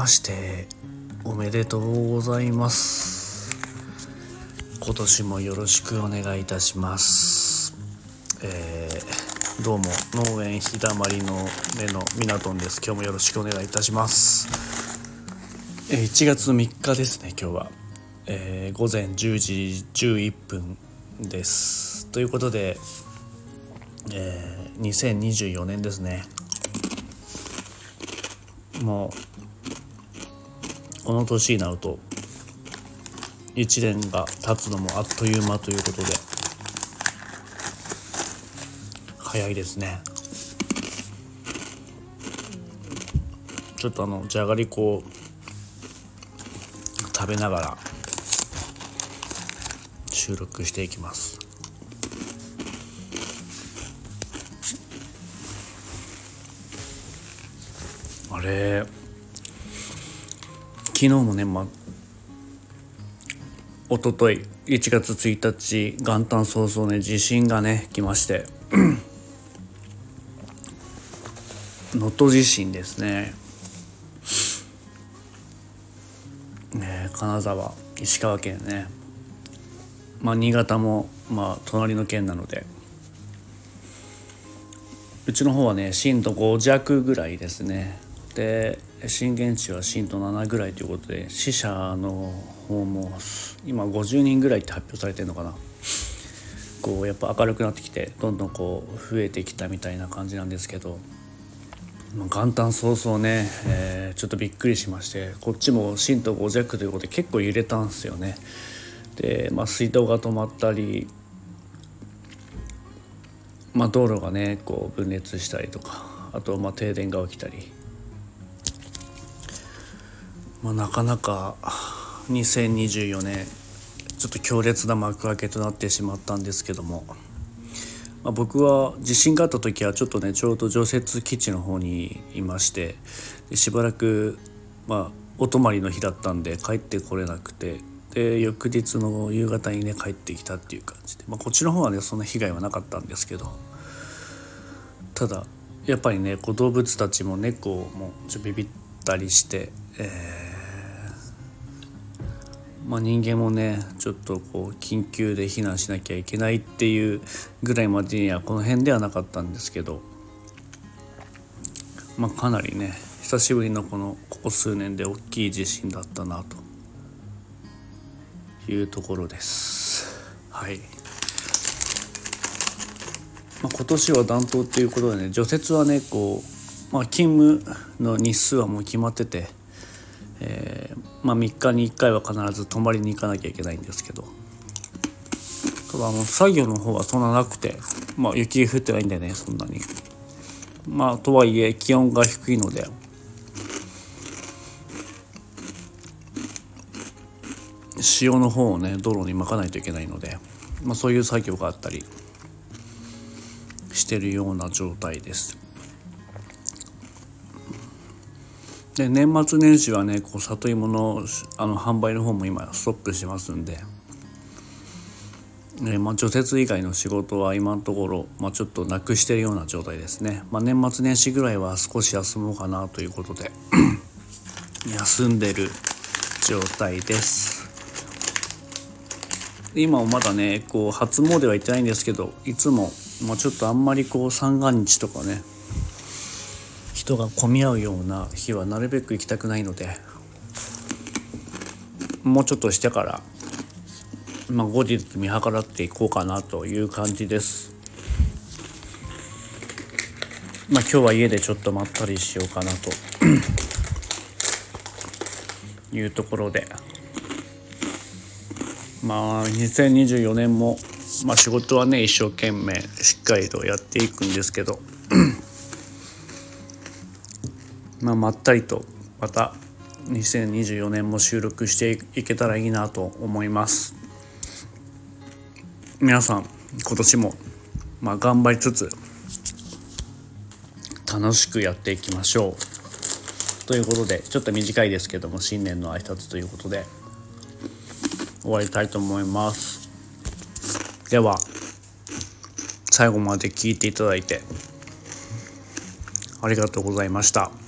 ましておめでとうございます。今年もよろしくお願いいたします。えー、どうも農園日だまりの目のみなとんです。今日もよろしくお願いいたします。えー、1月3日ですね今日は、えー、午前10時11分です。ということで、えー、2024年ですね。もうこの年になると1年が経つのもあっという間ということで早いですね。ちょっとあのじゃがりこを食べながら収録していきます。あれ昨日もねまおととい1月1日元旦早々ね地震がね来まして 能登地震ですね。ね金沢石川県ね。まあ新潟もまあ隣の県なので。うちの方はね震度5弱ぐらいですね。で震源地は震度7ぐらいということで死者の方も今50人ぐらいって発表されてるのかなこうやっぱ明るくなってきてどんどんこう増えてきたみたいな感じなんですけど、まあ、元旦早々ね、えー、ちょっとびっくりしましてこっちも震度5弱ということで結構揺れたんですよね。で、まあ、水道が止まったりまあ、道路がねこう分裂したりとかあとまあ停電が起きたりまあ、なかなか2024年ちょっと強烈な幕開けとなってしまったんですけども、まあ、僕は地震があった時はちょっとねちょうど除雪基地の方にいましてでしばらくまあお泊まりの日だったんで帰ってこれなくてで翌日の夕方にね帰ってきたっていう感じで、まあ、こっちの方はねそんな被害はなかったんですけどただやっぱりねこう動物たちも猫もちょっとビビったりして、えーまあ、人間もねちょっとこう緊急で避難しなきゃいけないっていうぐらいまでにはこの辺ではなかったんですけど、まあ、かなりね久しぶりのこのここ数年で大きい地震だったなというところです。はいまあ、今年は暖冬っていうことでね除雪はねこう、まあ、勤務の日数はもう決まっててえー、まあ、3日に1回は必ず泊まりに行かなきゃいけないんですけどただあの作業の方はそんななくて、まあ、雪降ってないんだよねそんなに。まあとはいえ気温が低いので塩の方をね道路にまかないといけないので、まあ、そういう作業があったりしてるような状態です。で年末年始はねこう里芋のあの販売の方も今ストップしてますんで、ねまあ、除雪以外の仕事は今のところ、まあ、ちょっとなくしてるような状態ですね、まあ、年末年始ぐらいは少し休もうかなということで 休んでる状態です。今もまだねこう初詣は行ってないんですけどいつも、まあ、ちょっとあんまりこう三が日とかね人が混み合うような日はなるべく行きたくないのでもうちょっとしてから、まあ、後日見計らっていこうかなという感じです。まあ、今日は家でちょっとまったりしようかなと。いうところで。まあ2024年も、まあ、仕事はね一生懸命しっかりとやっていくんですけど。まあ、まったりとまた2024年も収録していけたらいいなと思います。皆さん今年も、まあ、頑張りつつ楽しくやっていきましょう。ということでちょっと短いですけども新年の挨拶ということで終わりたいと思います。では最後まで聞いていただいてありがとうございました。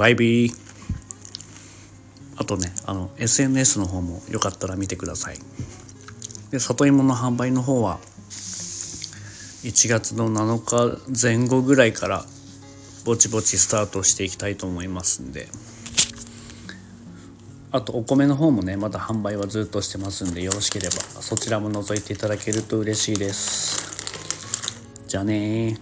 バイビー。あとねあの SNS の方もよかったら見てください。で里芋の販売の方は1月の7日前後ぐらいからぼちぼちスタートしていきたいと思いますんで。あとお米の方もねまだ販売はずっとしてますんでよろしければそちらも覗いていただけると嬉しいです。じゃあね